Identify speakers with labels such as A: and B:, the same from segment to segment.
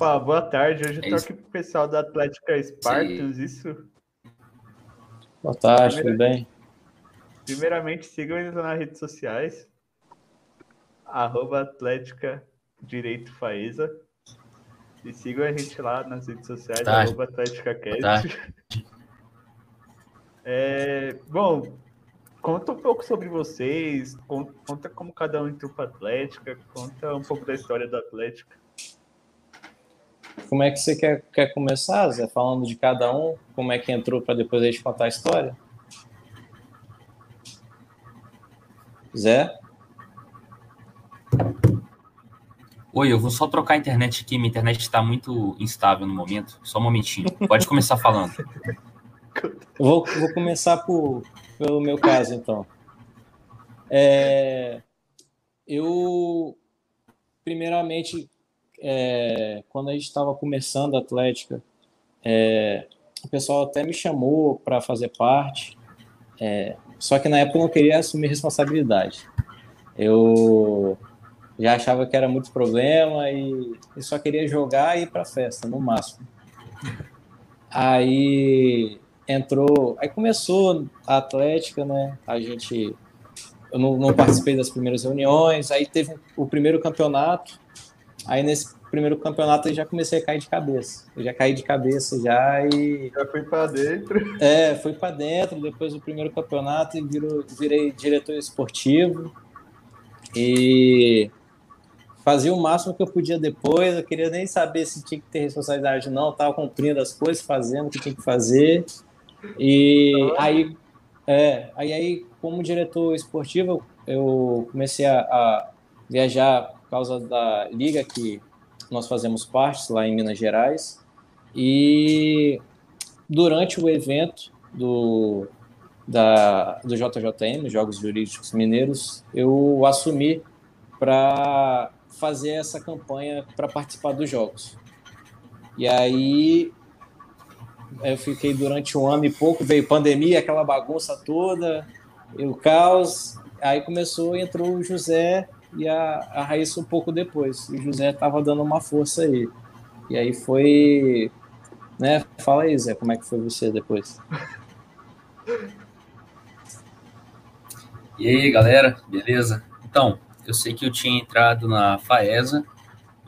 A: Opa, boa tarde. Hoje eu tô aqui pro pessoal da Atlética Spartans, Sim. isso?
B: Boa tarde, Primeira... tudo bem?
A: Primeiramente, sigam eles nas redes sociais. Arroba Atlética Direito Faesa. E sigam a gente lá nas redes sociais, tá. arroba. Tá. É, bom, conta um pouco sobre vocês, conta como cada um entrou para Atlética, conta um pouco da história da Atlética.
B: Como é que você quer, quer começar, Zé? Falando de cada um, como é que entrou para depois a gente contar a história? Zé?
C: Oi, eu vou só trocar a internet aqui. Minha internet está muito instável no momento. Só um momentinho. Pode começar falando.
B: vou, vou começar por, pelo meu caso, então. É, eu, primeiramente, é, quando a gente estava começando a Atlética, é, o pessoal até me chamou para fazer parte, é, só que na época eu não queria assumir responsabilidade. Eu já achava que era muito problema e, só queria jogar e ir para festa, no máximo. Aí entrou, aí começou a Atlética, né? A gente, eu não, não participei das primeiras reuniões, aí teve o primeiro campeonato, Aí nesse primeiro campeonato eu já comecei a cair de cabeça. Eu já caí de cabeça já e.
A: Já fui para dentro.
B: É, fui para dentro. Depois do primeiro campeonato e virei diretor esportivo. E fazia o máximo que eu podia depois. Eu queria nem saber se tinha que ter responsabilidade ou não. Estava cumprindo as coisas, fazendo o que tinha que fazer. E aí, é, aí, aí, como diretor esportivo, eu comecei a, a viajar causa da liga que nós fazemos parte lá em Minas Gerais. E durante o evento do, da, do JJM, Jogos Jurídicos Mineiros, eu assumi para fazer essa campanha para participar dos Jogos. E aí eu fiquei durante um ano e pouco, veio pandemia, aquela bagunça toda, o caos. Aí começou, entrou o José e a, a Raíssa um pouco depois. E o José estava dando uma força aí. E aí foi. Né? Fala aí, Zé, como é que foi você depois?
C: E aí, galera, beleza? Então, eu sei que eu tinha entrado na FAESA,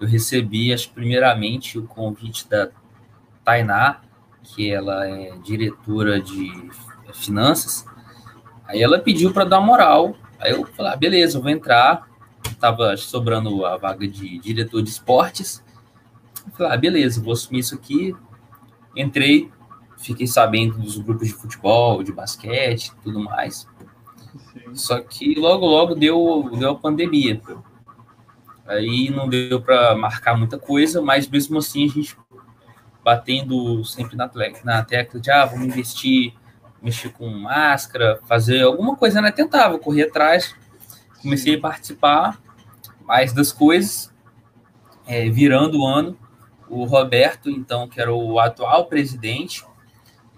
C: eu recebi, acho, primeiramente, o convite da Tainá, que ela é diretora de finanças. Aí ela pediu para dar moral. Aí eu falei, ah, beleza, eu vou entrar estava sobrando a vaga de diretor de esportes. falei, ah, beleza, vou assumir isso aqui. Entrei, fiquei sabendo dos grupos de futebol, de basquete tudo mais. Sim. Só que logo, logo deu, deu a pandemia. Aí não deu para marcar muita coisa, mas mesmo assim a gente batendo sempre na, na tecla de ah, vamos investir, mexer com máscara, fazer alguma coisa, né? Tentava correr atrás, comecei a participar mais das coisas, é, virando o ano, o Roberto, então, que era o atual presidente,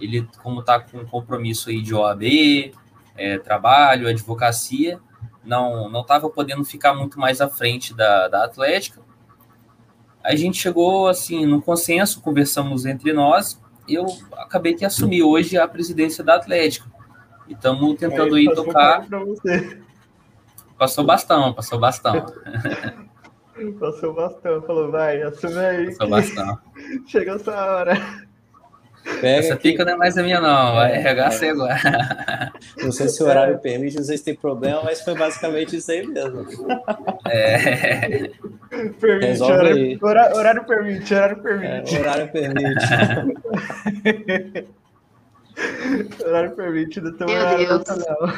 C: ele, como está com compromisso aí de OAB, é, trabalho, advocacia, não não estava podendo ficar muito mais à frente da, da Atlética. A gente chegou, assim, no consenso, conversamos entre nós, eu acabei que assumi hoje a presidência da Atlética. E estamos tentando aí, aí tocar... Passou bastão, passou bastão.
A: passou bastão, falou, vai, assume aí.
C: Passou bastão.
A: Chegou essa hora.
C: Pega Essa aqui. pica não é mais a minha, não. Vai arregaçar é. agora.
B: Não sei se o horário permite, não sei se tem problema, mas foi basicamente isso aí mesmo.
C: É.
A: Permite, horário, horário, horário, permite, horário permite.
B: É, horário permite.
A: horário permite, não tem horário não.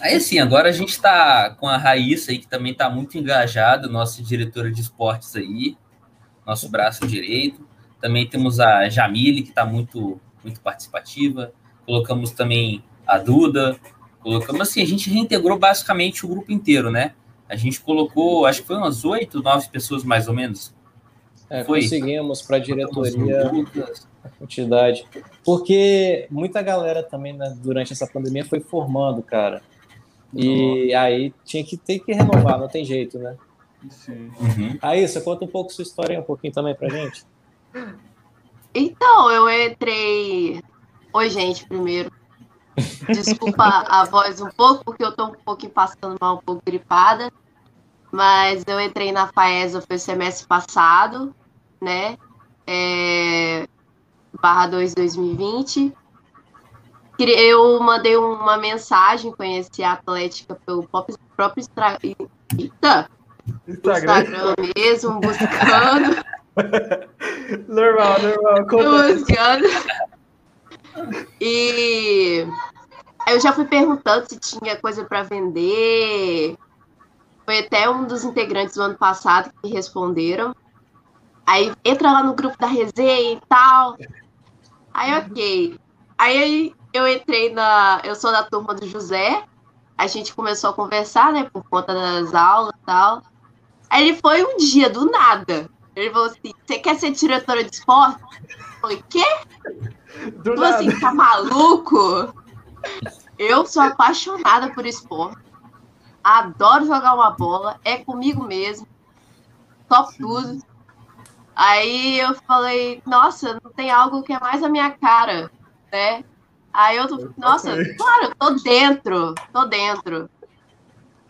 C: Aí, assim, agora a gente está com a Raíssa aí, que também está muito engajada, nossa diretora de esportes aí, nosso braço direito. Também temos a Jamile, que está muito, muito participativa. Colocamos também a Duda. Colocamos, assim, a gente reintegrou basicamente o grupo inteiro, né? A gente colocou, acho que foi umas oito, nove pessoas mais ou menos.
B: É, foi. conseguimos para a diretoria a quantidade. Porque muita galera também, né, durante essa pandemia, foi formando, cara. E aí tinha que ter que renovar, não tem jeito, né? Sim. Uhum. Aí, você conta um pouco sua história um pouquinho também pra gente.
D: Então, eu entrei. Oi, gente, primeiro. Desculpa a voz um pouco, porque eu tô um pouquinho passando mal, um pouco gripada. Mas eu entrei na FAESA foi semestre passado, né? É... Barra 2 2020. Eu mandei uma mensagem, conheci a Atlética pelo próprio Instagram. Instagram. Instagram mesmo, buscando.
A: normal, normal.
D: Buscando. E eu já fui perguntando se tinha coisa para vender. Foi até um dos integrantes do ano passado que responderam. Aí entra lá no grupo da resenha e tal. Aí, ok. Aí eu entrei na. Eu sou da turma do José. A gente começou a conversar, né? Por conta das aulas e tal. Aí ele foi um dia, do nada. Ele falou assim: Você quer ser diretora de esporte? Eu falei: Quê? Do falou assim: Tá maluco? Eu sou apaixonada por esporte. Adoro jogar uma bola. É comigo mesmo. Top tudo. Aí eu falei: Nossa, não tem algo que é mais a minha cara, né? Aí eu tô, nossa, claro, tô dentro, tô dentro.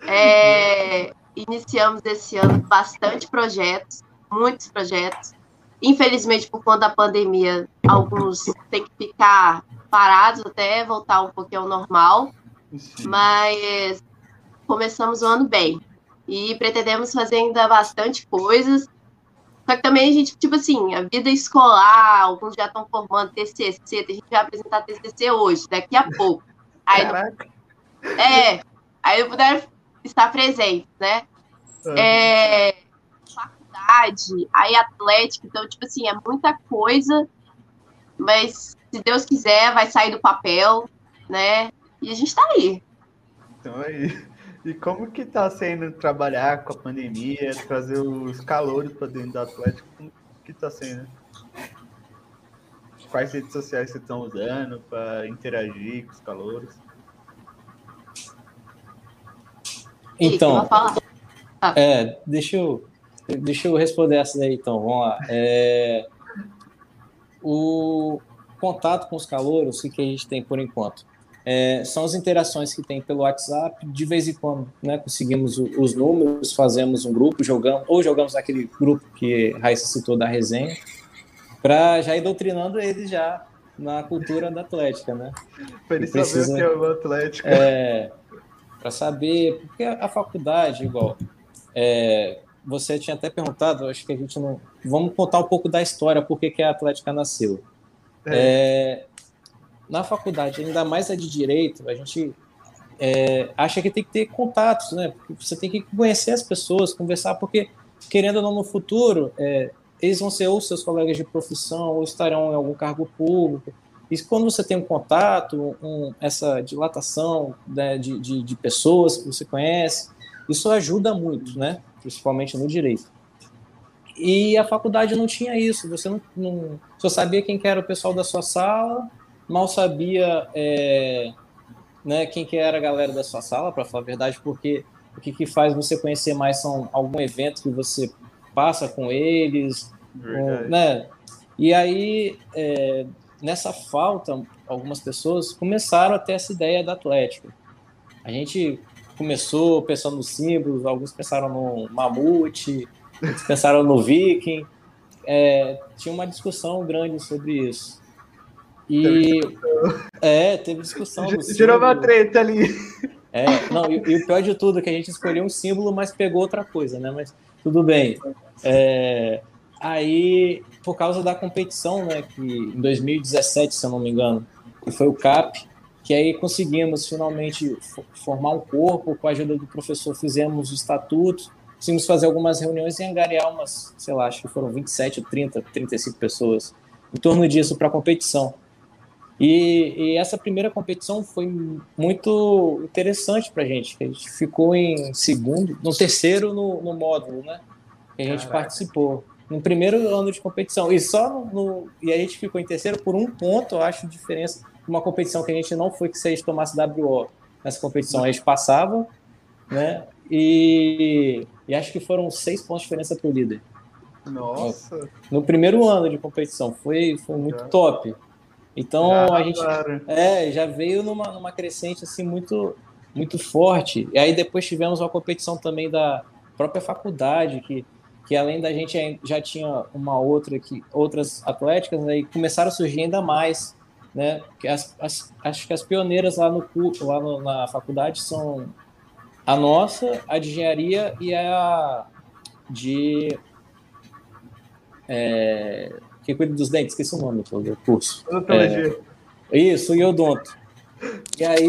D: É, iniciamos esse ano bastante projetos, muitos projetos. Infelizmente, por conta da pandemia, alguns têm que ficar parados até voltar um pouquinho ao normal. Sim. Mas começamos o ano bem. E pretendemos fazer ainda bastante coisas. Só que também a gente, tipo assim, a vida escolar, alguns já estão formando TCC, a gente vai apresentar TCC hoje, daqui a pouco. Aí não, é, aí não puderam estar presentes, né? é, faculdade, aí atlética, então, tipo assim, é muita coisa, mas se Deus quiser, vai sair do papel, né? E a gente tá aí.
A: Então aí. E como que tá sendo trabalhar com a pandemia, trazer os calores para dentro do Atlético? Como que tá sendo? Quais redes sociais você estão usando para interagir com os calores?
B: Então, ah. É, deixa eu, deixa eu responder essa daí, então. Vamos lá. É, o contato com os calouros, o que a gente tem por enquanto? É, são as interações que tem pelo WhatsApp. De vez em quando né, conseguimos os números, fazemos um grupo, jogamos, ou jogamos naquele grupo que Raíssa citou da resenha, para já ir doutrinando eles já na cultura da Atlética, né?
A: Para eles saberem o que é o Atlético.
B: É, para saber, porque a faculdade, igual, é, você tinha até perguntado, acho que a gente não. Vamos contar um pouco da história, por que, que a Atlética nasceu. É. Na faculdade, ainda mais a de direito, a gente é, acha que tem que ter contatos, né? Você tem que conhecer as pessoas, conversar, porque, querendo ou não, no futuro, é, eles vão ser ou seus colegas de profissão, ou estarão em algum cargo público. E quando você tem um contato, um, essa dilatação né, de, de, de pessoas que você conhece, isso ajuda muito, né? Principalmente no direito. E a faculdade não tinha isso. Você não, não só sabia quem que era o pessoal da sua sala, mal sabia é, né, quem que era a galera da sua sala, para falar a verdade, porque o que, que faz você conhecer mais são algum evento que você passa com eles, né? E aí, é, nessa falta, algumas pessoas começaram a ter essa ideia da Atlético. A gente começou pensando nos símbolos, alguns pensaram no mamute, outros pensaram no viking. É, tinha uma discussão grande sobre isso. E é, teve discussão.
A: Tirou uma treta ali.
B: É, não, e, e, o pior de tudo é que a gente escolheu um símbolo, mas pegou outra coisa, né? Mas tudo bem. É, aí, por causa da competição, né, que em 2017, se eu não me engano, que foi o CAP, que aí conseguimos finalmente formar um corpo, com a ajuda do professor fizemos o estatuto, conseguimos fazer algumas reuniões e angariar umas, sei lá, acho que foram 27, 30, 35 pessoas em torno disso para a competição. E, e, essa primeira competição foi muito interessante para a gente, a gente ficou em segundo, no terceiro no, no módulo, né? Que a gente Caraca. participou no primeiro ano de competição e só no, no, e a gente ficou em terceiro por um ponto, eu acho diferença uma competição que a gente não foi que se a gente tomasse WO nessa competição, a gente passava, né? E e acho que foram seis pontos de diferença para o líder.
A: Nossa!
B: No primeiro ano de competição, foi, foi muito já. top. Então já, a gente é, já veio numa, numa crescente assim muito muito forte. E aí depois tivemos uma competição também da própria faculdade que que além da gente já tinha uma outra que outras atléticas aí né, começaram a surgir ainda mais né que as, as, acho que as pioneiras lá no lá no, na faculdade são a nossa a de engenharia e a de é, que cuida dos dentes, esqueci o nome do curso.
A: Odontologia.
B: É, isso, e odonto. E aí,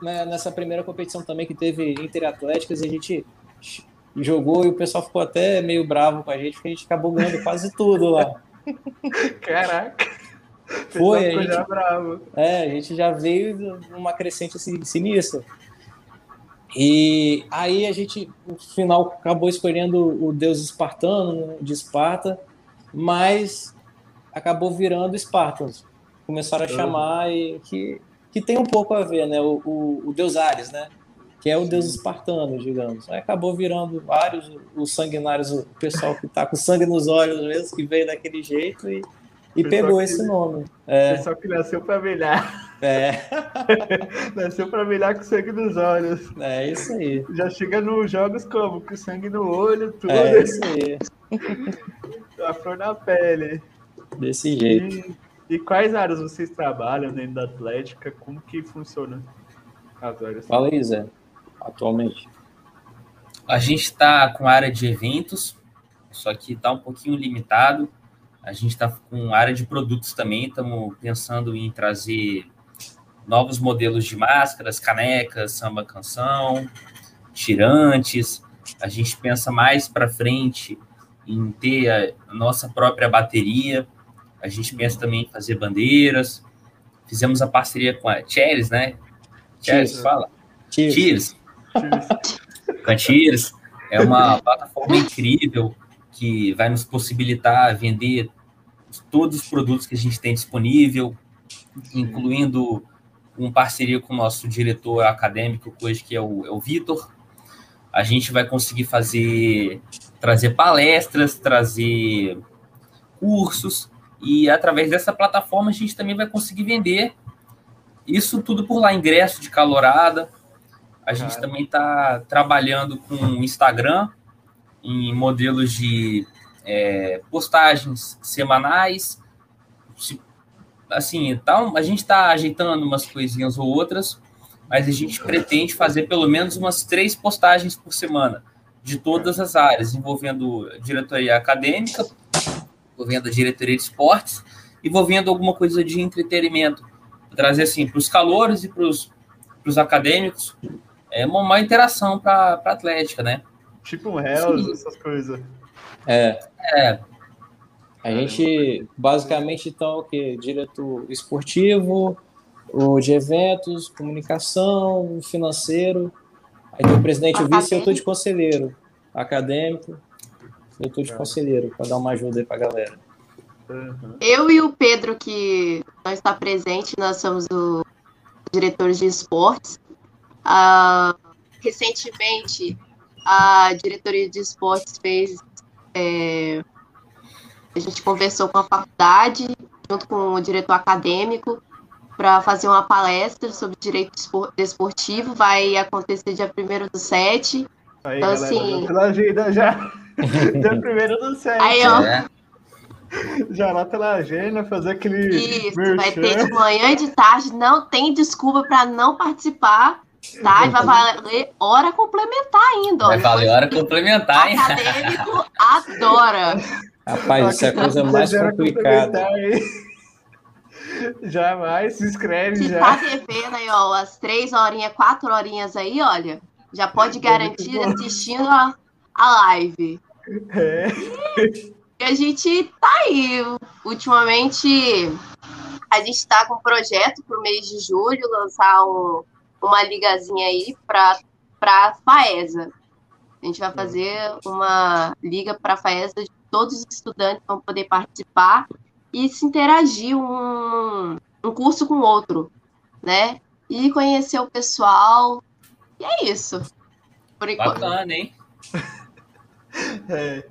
B: né, nessa primeira competição também que teve interatléticas, a gente jogou e o pessoal ficou até meio bravo com a gente, porque a gente acabou ganhando quase tudo lá.
A: Caraca!
B: Foi, a gente, bravo. É, a gente já veio numa crescente assim, sinistra. E aí a gente, no final, acabou escolhendo o deus espartano, né, de Esparta, mas acabou virando Espartanos. Começaram a chamar e que, que tem um pouco a ver, né? O, o, o deus Ares, né? Que é o deus espartano, digamos. Aí acabou virando vários, os sanguinários, o pessoal que tá com sangue nos olhos mesmo, que veio daquele jeito e, e pegou que, esse nome.
A: É. Pessoal que nasceu para brilhar.
B: É.
A: nasceu para brilhar com sangue nos olhos.
B: É isso aí.
A: Já chega nos jogos como? Com sangue no olho, tudo.
B: É isso aí.
A: A flor na pele.
B: Desse jeito.
A: E, e, quais áreas vocês trabalham dentro da Atlética? Como que funciona as áreas?
B: Fala aí, Zé. Atualmente.
C: A gente está com área de eventos, só que está um pouquinho limitado. A gente está com área de produtos também, estamos pensando em trazer novos modelos de máscaras, canecas, samba canção, tirantes. A gente pensa mais para frente em ter a nossa própria bateria. A gente pensa também em fazer bandeiras. Fizemos a parceria com a Cheers, né? Cheers, fala.
B: Cheers.
C: Com a Cheers. É uma plataforma incrível que vai nos possibilitar vender todos os produtos que a gente tem disponível, incluindo uma parceria com o nosso diretor acadêmico hoje, que é o, é o Vitor. A gente vai conseguir fazer trazer palestras, trazer cursos, e através dessa plataforma a gente também vai conseguir vender isso tudo por lá, ingresso de calorada. A gente Cara. também está trabalhando com o Instagram em modelos de é, postagens semanais. Assim, tá, a gente está ajeitando umas coisinhas ou outras, mas a gente pretende fazer pelo menos umas três postagens por semana de todas as áreas, envolvendo diretoria acadêmica, envolvendo a diretoria de esportes, envolvendo alguma coisa de entretenimento. Trazer assim para os calores e para os acadêmicos é uma, uma interação para a Atlética, né?
A: Tipo um Hells, essas coisas.
B: É.
C: É.
B: A gente basicamente então o que? Diretor esportivo, o de eventos, comunicação, financeiro, Aí tem o presidente e o vice e eu tô de conselheiro. Acadêmico, eu tô de conselheiro, para dar uma ajuda aí pra galera.
D: Uhum. Eu e o Pedro, que não está presente, nós somos os diretores de esportes. Uh, recentemente, a diretoria de esportes fez. É, a gente conversou com a faculdade, junto com o diretor acadêmico, para fazer uma palestra sobre direito desportivo. Vai acontecer dia 1 do 7.
A: Aí, então, galera, assim. Pela agenda já. dia 1 do 7.
D: Aí, ó. É.
A: Já lá pela agenda, fazer aquele.
D: Isso, merchan. vai ter de manhã e de tarde. Não tem desculpa para não participar. Tá? E vai valer hora complementar ainda.
C: Vai valer hora complementar, hein?
D: acadêmico adora.
B: Rapaz, isso é a coisa mais complicada.
A: Jamais, se inscreve
D: se
A: já.
D: tá devendo aí, ó, as três horinhas, quatro horinhas aí, olha, já pode garantir assistindo a, a live.
A: É.
D: E a gente tá aí. Ultimamente, a gente tá com um projeto pro mês de julho, lançar um, uma ligazinha aí pra, pra FAESA. A gente vai fazer uma liga para a FAESA, todos os estudantes vão poder participar e se interagir um, um curso com o outro, né? E conhecer o pessoal. E é isso.
C: Por enquanto. Bacana, hein?
A: É.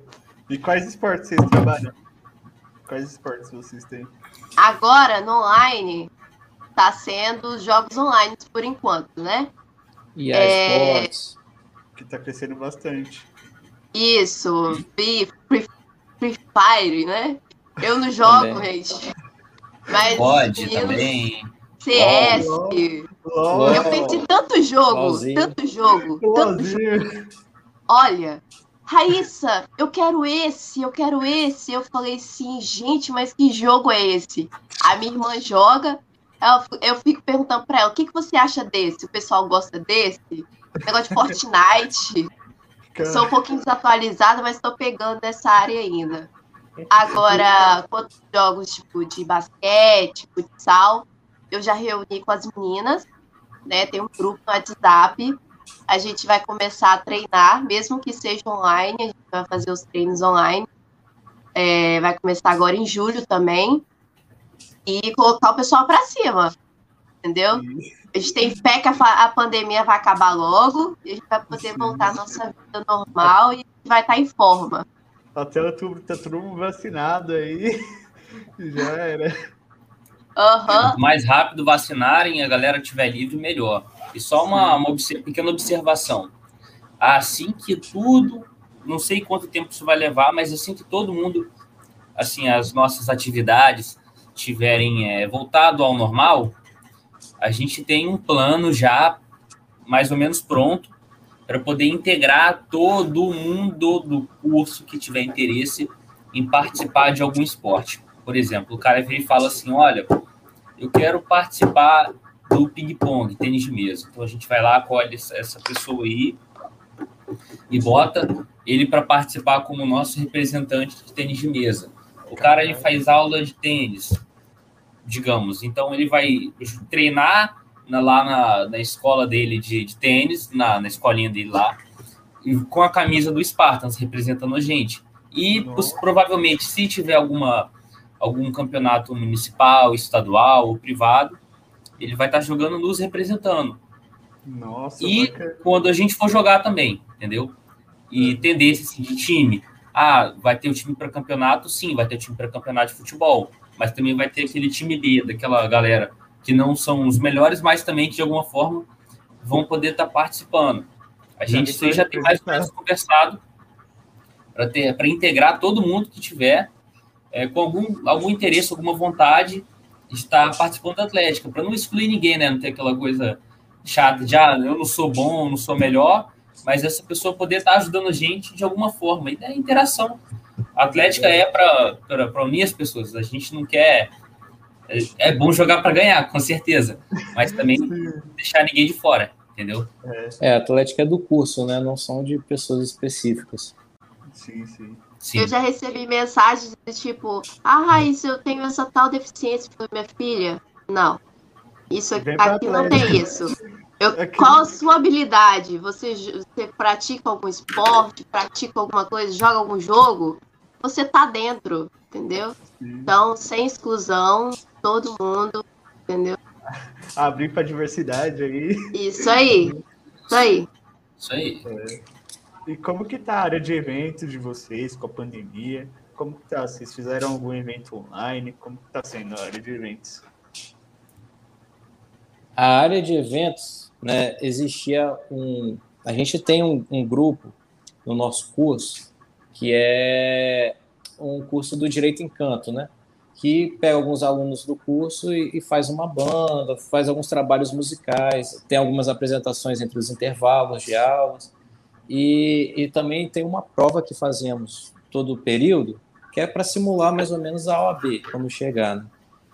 A: E quais esportes vocês trabalham? Quais esportes vocês têm?
D: Agora, no online, tá sendo os jogos online por enquanto, né?
B: E
D: É.
B: esportes.
A: Que tá crescendo bastante.
D: Isso, Free, Free, Free Fire, né? Eu não jogo,
B: Também.
D: gente. Mas
C: Pode
D: meninos,
C: também.
D: CS.
A: LOL.
D: Eu perdi tanto jogo,
B: LOLzinho.
D: tanto jogo, tanto jogo.
A: LOLzinho.
D: Olha, Raíssa, eu quero esse, eu quero esse. Eu falei sim, gente, mas que jogo é esse? A minha irmã joga, ela- eu fico perguntando pra ela, o que, que você acha desse? O pessoal gosta desse? Negócio de Fortnite. Sou um pouquinho desatualizada, mas estou pegando nessa área ainda. Agora, quantos jogos tipo de basquete, futsal, eu já reuni com as meninas, né? Tem um grupo no WhatsApp. A gente vai começar a treinar, mesmo que seja online, a gente vai fazer os treinos online. É, vai começar agora em julho também. E colocar o pessoal para cima. Entendeu? A gente tem fé que a, a pandemia vai acabar logo e a gente vai poder voltar à nossa vida normal e vai estar em forma.
A: Até outubro tá todo mundo vacinado aí. Já era.
C: Quanto mais rápido vacinarem, a galera tiver livre, melhor. E só uma, uma obser- pequena observação. Assim que tudo, não sei quanto tempo isso vai levar, mas assim que todo mundo, assim, as nossas atividades tiverem é, voltado ao normal, a gente tem um plano já mais ou menos pronto para poder integrar todo mundo do curso que tiver interesse em participar de algum esporte. Por exemplo, o cara vem e fala assim: olha, eu quero participar do ping-pong, tênis de mesa. Então a gente vai lá, acolhe essa- pessoa aí e bota ele para participar como nosso representante de tênis de mesa. O cara ele faz aula de tênis, digamos. Então ele vai treinar na- lá na, na escola dele de, de tênis, na, na escolinha dele lá, e com a camisa do Spartans representando a gente. E pos- provavelmente, se tiver alguma algum campeonato municipal, estadual ou privado, ele vai estar jogando nos representando.
A: Nossa,
C: E
A: bacana.
C: quando a gente for jogar também, entendeu? E tendência assim, de time. Ah, vai ter o time para campeonato? Sim, vai ter o time para campeonato de futebol. Mas também vai ter aquele time B, daquela galera que não são os melhores, mas também que de alguma forma vão poder estar participando. A gente
A: depois
C: já tem mais ou menos conversado para integrar todo mundo que tiver é, com algum, algum interesse, alguma vontade de estar participando da Atlética, para não excluir ninguém, né? Não ter aquela coisa chata de ah, eu não sou bom, não sou melhor, mas essa pessoa poder estar ajudando a gente de alguma forma. E é interação. A Atlética é para unir as pessoas. A gente não quer. É, é bom jogar para ganhar, com certeza, mas também não deixar ninguém de fora, entendeu?
B: É, a Atlética é do curso, né? Não são de pessoas específicas.
A: Sim, sim.
C: Sim.
D: Eu já recebi mensagens do tipo, ah, Raíssa, eu tenho essa tal deficiência. Falei, minha filha, não. Isso aqui, aqui não tem isso. Eu-
A: Aqui-
D: Qual a sua habilidade? Você, você pratica algum esporte, pratica alguma coisa, joga algum jogo? Você tá dentro, entendeu?
A: sim.
D: Então, sem exclusão, todo mundo, entendeu?
A: Abrir pra diversidade aí.
D: Isso aí. Isso aí.
C: Isso aí.
A: E como que tá a área de eventos de vocês com a pandemia? Como que tá? Vocês fizeram algum evento online? Como que tá sendo a área de eventos?
B: A área de eventos, né, existia um. A gente tem um, um grupo no nosso curso que é um curso do Direito em Canto, né? Que pega alguns alunos do curso e, e faz uma banda, faz alguns trabalhos musicais, tem algumas apresentações entre os intervalos de aulas, e, e também tem uma prova que fazemos todo o período, que é para simular mais ou menos a OAB, quando chegar. Né?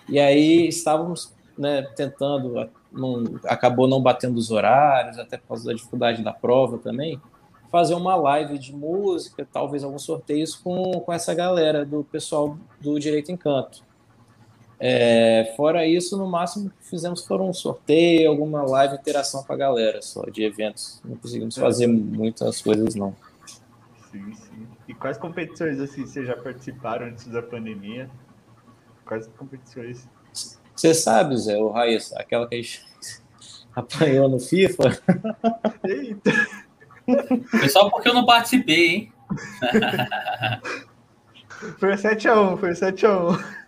B: E aí estávamos né, tentando não, acabou não batendo os horários, até por causa da dificuldade da prova também, fazer uma live de música, talvez alguns sorteios com, com essa galera do pessoal do Direito em Canto. É, fora isso, no máximo que fizemos foram um sorteio, alguma live interação com a galera só, de eventos. Não conseguimos fazer muitas coisas, não.
A: Sim, sim. E quais competições assim vocês já participaram antes da pandemia? Quais competições?
B: Você sabe, Zé, o Raíssa, aquela que a gente apanhou no FIFA?
A: Eita!
C: Foi só porque eu não participei, hein?
A: foi 7x1, foi 7x1.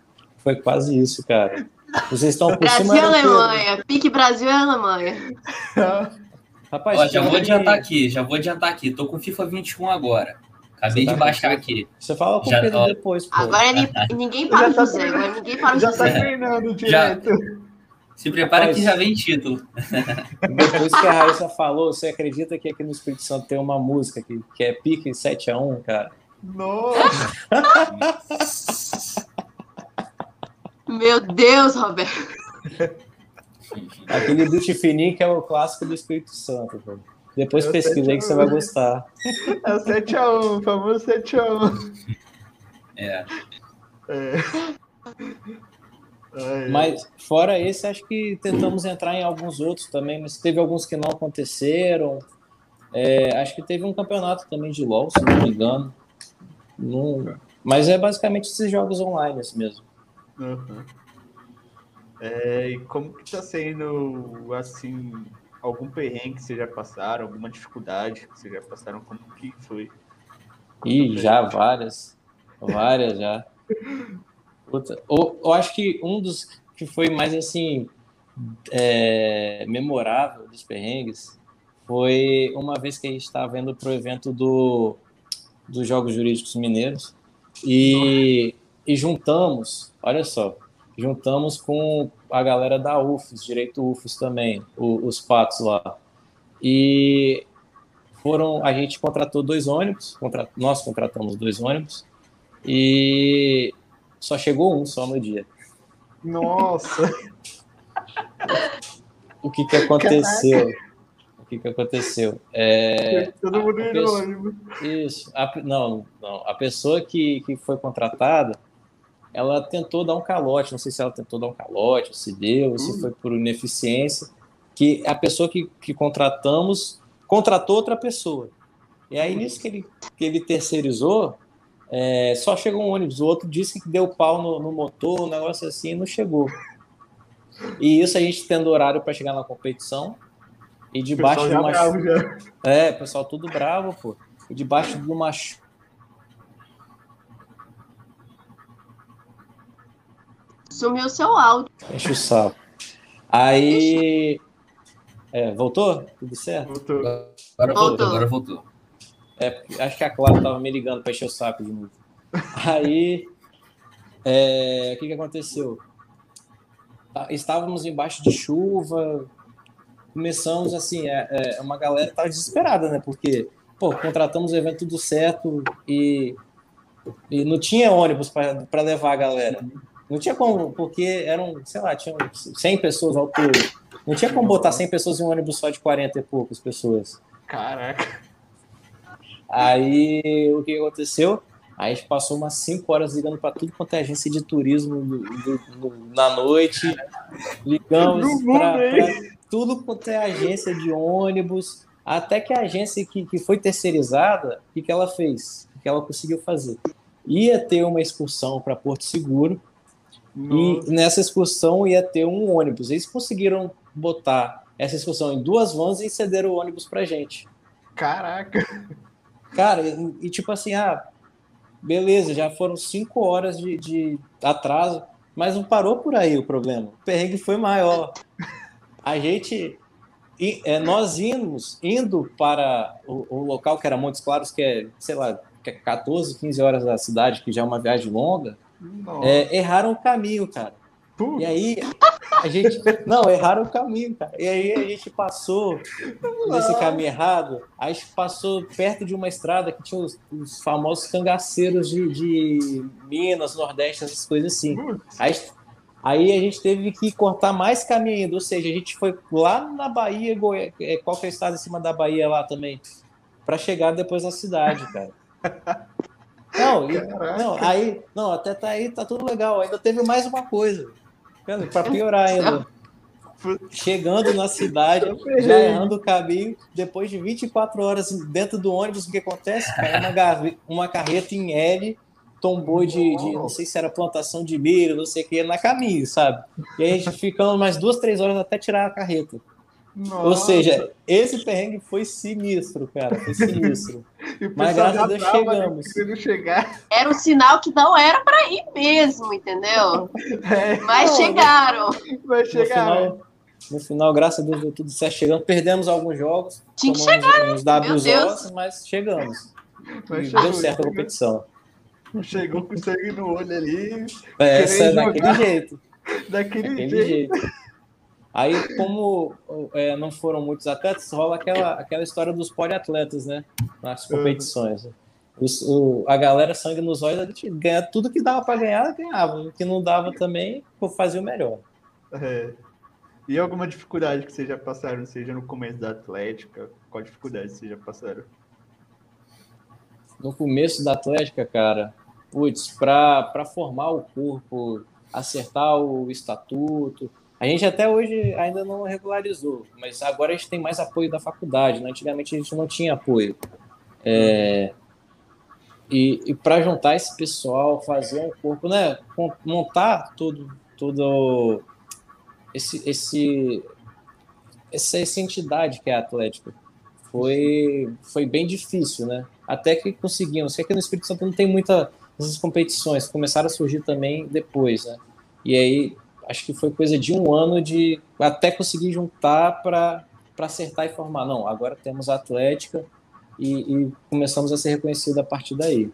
B: Foi quase isso, cara. Vocês estão por
D: Brasil
B: cima.
D: e Alemanha. Pique Brasil e Alemanha.
B: Rapaz,
C: Ó, já vou adiantar aqui, já vou adiantar aqui. Tô com FIFA 21 agora. Acabei
B: Você
C: de
B: tá
C: baixar
B: com-
C: aqui.
B: Você fala com
C: Já-
B: o Pedro
C: ó.
B: depois, pô.
D: Agora ni- ninguém para o
A: Já tá
D: José. Agora ninguém para o
A: Já tá
D: José.
A: treinando
C: Já.
A: direto.
C: Se prepara
B: Rapaz.
C: que já vem título.
B: Depois que a Raíssa falou, você acredita que aqui no Espírito Santo tem uma música que, que é pique 7x1, cara?
A: Nossa,
D: Meu Deus, Roberto.
B: Aquele do Tifinim que é o clássico do Espírito Santo, pô. Depois
A: Eu
B: pesquisa aí que você vai gostar.
A: é o 7x1, o famoso 7x1.
C: É.
A: É.
B: Mas fora esse, acho que tentamos entrar em alguns outros também, mas teve alguns que não aconteceram. É, acho que teve um campeonato também de LoL, se não me engano. Não- Mas é basicamente esses jogos online assim mesmo.
A: Uhum. É, e como que tá sendo, assim, algum perrengue que vocês já passaram, alguma dificuldade que vocês já passaram, como que foi?
B: Ih, já várias. Várias já. Puta, Eu, eu acho que um dos que foi mais assim é, memorável dos perrengues foi uma vez que a gente estava indo pro evento do, dos Jogos Jurídicos Mineiros e, e juntamos, olha só, juntamos com a galera da UFES, Direito UFES também, o- os patos lá. E foram, a gente contratou dois ônibus, contra- nós contratamos dois ônibus e só chegou um só no dia.
A: Nossa!
B: O que que aconteceu? O que que aconteceu? É,
A: Todo mundo
B: a pessoa-
A: ônibus.
B: Isso. A não, não. A pessoa que, que foi contratada, ela tentou dar um calote. Não sei se ela tentou dar um calote, se deu, se foi por ineficiência. Que a pessoa que, que contratamos contratou outra pessoa. E aí, nisso que ele, que ele terceirizou, é, só chegou um ônibus. O outro disse que deu pau no, no motor, um negócio assim, e não chegou. E isso a gente tendo horário para chegar na competição. E debaixo de uma
A: bravo já.
B: é, pessoal tudo bravo, pô. E debaixo de uma.
D: Sumiu seu áudio.
B: Enche o saco. Aí. É, voltou? Tudo certo?
A: Voltou.
C: Agora voltou,
D: Voltou.
C: agora voltou.
B: É, acho que a Clara tava me ligando para encher o saco de novo. Aí. é, o que, que aconteceu? Tá, Estávamos embaixo de chuva. Começamos assim, é, é, uma galera tava desesperada, né? Porque, pô, contratamos o evento tudo certo e, e não tinha ônibus para levar a galera. Não tinha como, porque eram, sei lá, tinham 100 pessoas ao todo. Não tinha como botar 100 pessoas em um ônibus só de 40 e poucas pessoas.
A: Caraca.
B: Aí o que aconteceu? Aí a gente passou umas 5 horas ligando para tudo quanto é agência de turismo do- do- do- na noite. Ligamos para tudo quanto é agência de ônibus. Até que a agência que, que foi terceirizada, o que, que ela fez? O que ela conseguiu fazer? Ia ter uma excursão para Porto Seguro
A: Nossa.
B: e nessa excursão ia ter um ônibus. Eles conseguiram botar essa excursão em duas vans e cederam o ônibus para gente.
A: Caraca.
B: Cara, e, e tipo assim, ah, beleza, já foram cinco horas de, de atraso, mas não parou por aí o problema. O perrengue foi maior. A gente, e, é, nós íamos, indo para o, o local que era Montes Claros, que é, sei lá, que é 14, 15 horas da cidade, que já é uma viagem longa. É, erraram o caminho, cara.
A: Putz.
B: E aí, a gente. Não, erraram o caminho, cara. E aí a gente passou nesse caminho errado. A gente passou perto de uma estrada que tinha os, os famosos cangaceiros de, de Minas, Nordeste, essas coisas assim. Aí, aí a gente teve que cortar mais caminho ainda. Ou seja, a gente foi lá na Bahia, Goi... é, qual que é o estado em cima da Bahia lá também? Para chegar depois na cidade, cara. Não, e- não, aí, não, até tá aí, tá tudo legal. Ainda teve mais uma coisa. Para piorar ainda. Chegando na cidade, já errando o caminho, depois de 24 horas dentro do ônibus, o que acontece? Caiu uma, uma carreta em L, tombou de, de- não sei se era plantação de milho, não sei o que, na caminho, sabe? E aí a gente ficando mais duas, três horas até tirar a carreta. Nossa. Ou seja, esse perrengue foi sinistro, cara. Foi sinistro. Mas graças a Deus chegamos.
D: Chegar. Era um sinal que não era para ir mesmo, entendeu? É. Mas chegaram.
A: Mas chegaram.
B: No final, no final, graças a Deus, deu tudo certo. Chegamos, perdemos alguns jogos.
D: Tinha que chegar,
B: uns WOs, mas chegamos. Mas chegou, deu certo a competição.
A: Chegou com sangue no olho ali.
B: É, essa é daquele jeito.
A: Daquele, daquele jeito. jeito.
B: Aí, como é, não foram muitos atletas, rola aquela, aquela história dos poliatletas, né? Nas competições. Os, o, a galera sangue nos olhos, a gente ganha tudo que dava para ganhar, ganhava. O que não dava também, fazia o melhor.
A: É. E alguma dificuldade que vocês já passaram, seja no começo da Atlética? Qual dificuldade vocês já passaram?
B: No começo da Atlética, cara, putz, para formar o corpo, acertar o estatuto, a gente até hoje ainda não regularizou, mas agora a gente tem mais apoio da faculdade. Né? Antigamente a gente não tinha apoio. É... E, e para juntar esse pessoal, fazer um corpo, né? montar todo, todo esse, esse, essa, essa entidade que é a Atlético, foi, foi bem difícil, né? Até que conseguimos. Porque aqui no Espírito Santo não tem muitas competições, começaram a surgir também depois, né? E aí acho que foi coisa de um ano de até conseguir juntar para acertar e formar. Não, agora temos a Atlética e, e começamos a ser reconhecido a partir daí.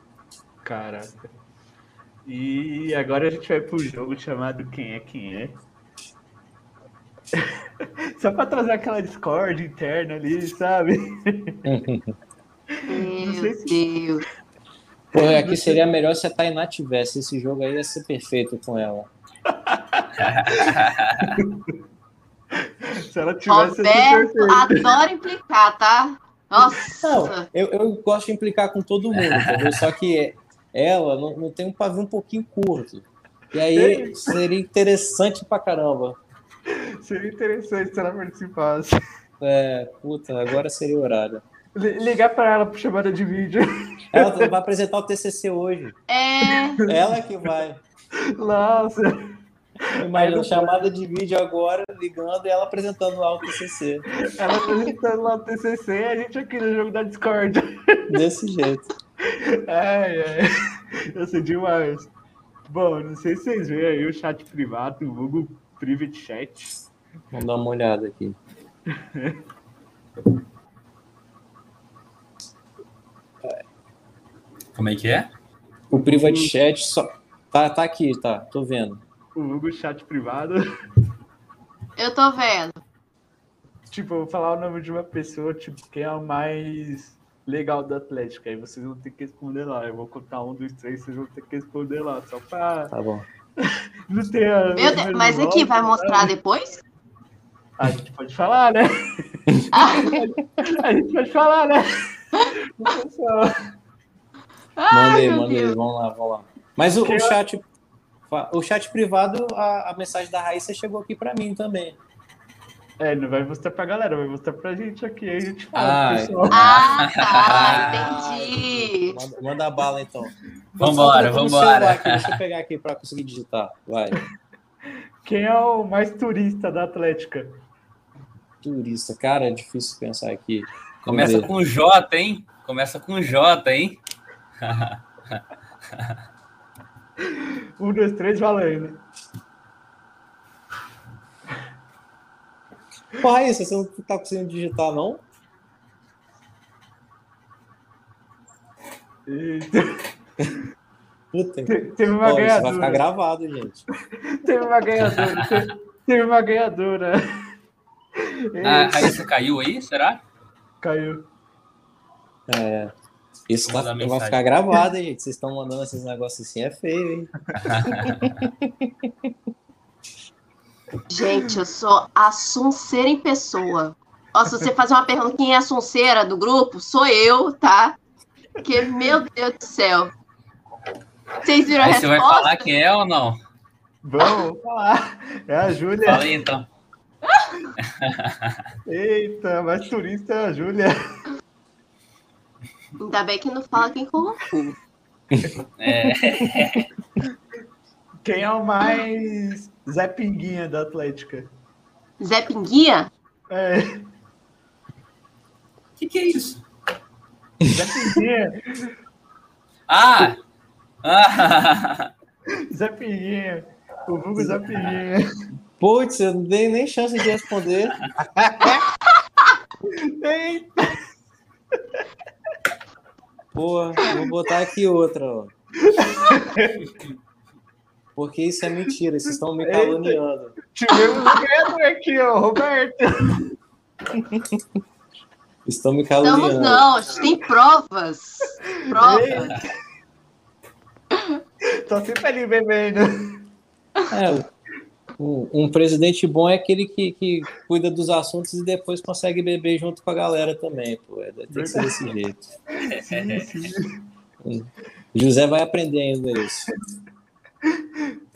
A: Caraca. E agora a gente vai pro jogo chamado Quem é Quem é. Só para trazer aquela discord interna ali, sabe?
D: Meu se... Deus.
B: Pô, aqui seria melhor se a Tainá tivesse. Esse jogo aí ia ser perfeito com ela.
A: Se ela tivesse
D: Roberto adora implicar, tá? Nossa!
B: Não, eu, eu gosto de implicar com todo mundo, entendeu? Só que ela não, não tem um pavio um pouquinho curto. E aí seria interessante pra caramba.
A: Seria interessante se ela participasse.
B: É, puta, agora seria o horário.
A: Ligar para ela por chamada de vídeo.
B: Ela vai apresentar o TCC hoje.
D: É.
B: Ela que vai.
A: Nossa.
B: Imagina, chamada de vídeo agora, ligando e ela apresentando lá o TCC.
A: Ela apresentando lá o TCC e a gente aqui no jogo da Discord.
B: Desse jeito.
A: Ai, ai. Eu sei demais. Bom, não sei se vocês veem aí o chat privado, o Google Private Chat.
B: Vamos dar uma olhada aqui.
C: Como é que é?
B: O Private Chat só. Tá, tá aqui, tá. Tô vendo
A: o Hugo chat privado.
D: Eu tô vendo.
A: Tipo, eu vou falar o nome de uma pessoa, tipo, quem é o mais legal do Atlético. Aí vocês vão ter que responder lá. Eu vou contar um, dois, três, vocês vão ter que responder lá. Só pra.
B: Tá bom.
A: Não tem a.
D: Meu Deus, mas aqui vai mostrar depois?
A: A gente pode falar, né? a gente pode falar, né?
B: Mandei, mandei, vamos lá, vamos lá. Mas o, o chat o chat privado, a, a mensagem da Raíssa chegou aqui para mim também.
A: É, não vai mostrar pra galera, vai mostrar pra gente aqui, aí a gente fala.
D: Ah, pessoal. ah tá, entendi.
B: Manda, manda a bala então.
C: Vambora, vambora.
B: Aqui, deixa eu pegar aqui pra conseguir digitar. Vai.
A: Quem é o mais turista da Atlética?
B: Turista, cara, é difícil pensar aqui.
C: Começa com J, hein? Começa com J, hein?
A: Um, dois, três, valendo.
B: Pô, Raíssa, você não tá conseguindo digitar, não?
A: Eita.
B: Puta.
A: Teve uma Pô, ganhadora.
B: vai ficar gravado, gente.
A: teve uma ganhadora. teve, teve uma ganhadora.
C: A Raíssa caiu aí, será?
A: Caiu.
B: É. Isso tá, vai ficar gravado, hein, gente. Vocês estão mandando esses negócios assim, é feio, hein?
D: gente, eu sou a Sunceira em pessoa. Ó, se você fazer uma pergunta quem é a Sunceira do grupo, sou eu, tá? Porque, meu Deus do céu. Vocês viram Aí a resposta?
C: Você vai falar quem é ou não?
A: Vamos falar. É a Júlia.
C: Fala aí, então.
A: Eita, mais turista é a Júlia.
D: Ainda bem que não fala quem colocou.
C: É.
A: Quem é o mais Zé Pinguinha da Atlética?
D: Zé Pinguinha?
A: É.
C: O que, que é isso?
A: Zé Pinguinha.
C: Ah! ah!
A: Zé Pinguinha. O vulgo Zé Pinguinha.
B: Putz, eu não dei nem chance de responder.
A: Eita.
B: Pô, vou botar aqui outra, ó. Porque isso é mentira, vocês estão me caluniando.
A: Tivemos ganhador aqui, ó, Roberto.
B: Estão me
D: Estamos
B: caluniando.
D: não, a gente tem provas. Provas.
A: Tô sempre ali bebendo.
B: É, um, um presidente bom é aquele que, que cuida dos assuntos e depois consegue beber junto com a galera também, pô. É, Tem que ser desse jeito.
A: Sim, sim.
B: José vai aprender ainda isso.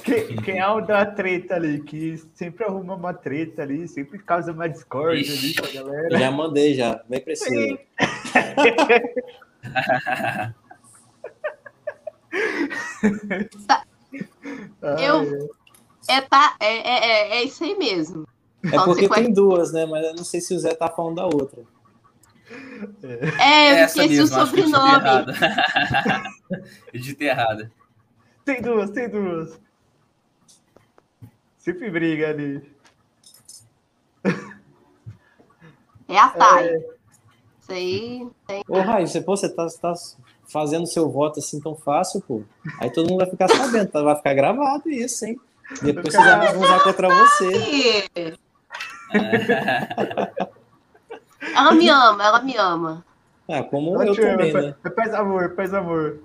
A: Quem, quem é o da treta ali, que sempre arruma uma treta ali, sempre causa uma discórdia ali com a galera.
B: Já mandei, já. Nem precisa.
D: Eu- É, tá, é, é, é, é isso aí mesmo.
B: É
D: Então,
B: porque tem duas, né? Mas eu não sei se o Zé tá falando da outra.
D: É, eu
C: Essa
D: esqueci o
C: mesmo, eu digitei
D: sobrenome.
C: errado. Eu digitei errado.
A: Tem duas, tem duas. Sempre briga ali.
D: É a Thay. Isso aí.
B: Ô, Raio, você, pô, você tá, tá fazendo seu voto assim tão fácil, pô. Aí todo mundo vai ficar sabendo, tá? vai ficar gravado isso, hein? Depois vocês vão usar contra você.
D: Ela me ama, ela me ama.
B: Ah, como
A: Ela
B: eu
A: ama,
B: também,
A: é
B: né?
A: amor, paz amor.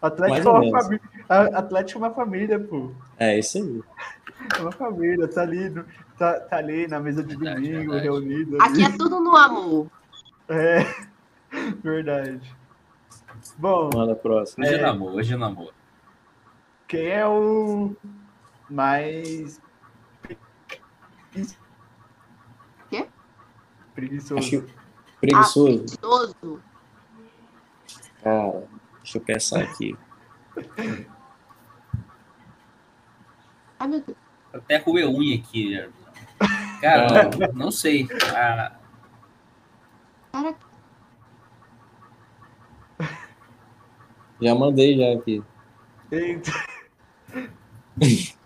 A: Atlético é uma família. Atlético é uma família, pô.
B: É isso aí.
A: É uma família, tá ali, tá, tá ali na mesa de
C: Verdade,
A: domingo,
C: verdade.
A: reunido.
D: Aqui
A: Ali.
D: é tudo no amor.
A: É, verdade. Bom,
B: Manda a próxima.
C: Hoje
A: É.
C: é namoro, hoje é namoro.
A: quem é o mais.
D: Quê?
A: Preguiçoso.
B: Acho que preguiçoso.
D: Gostoso.
B: Cara, deixa eu pensar aqui.
D: Ai, meu Deus.
C: Até roer unha aqui. Cara, não, não sei. Ah,
D: Cara,
B: Já mandei já aqui.
A: Eita.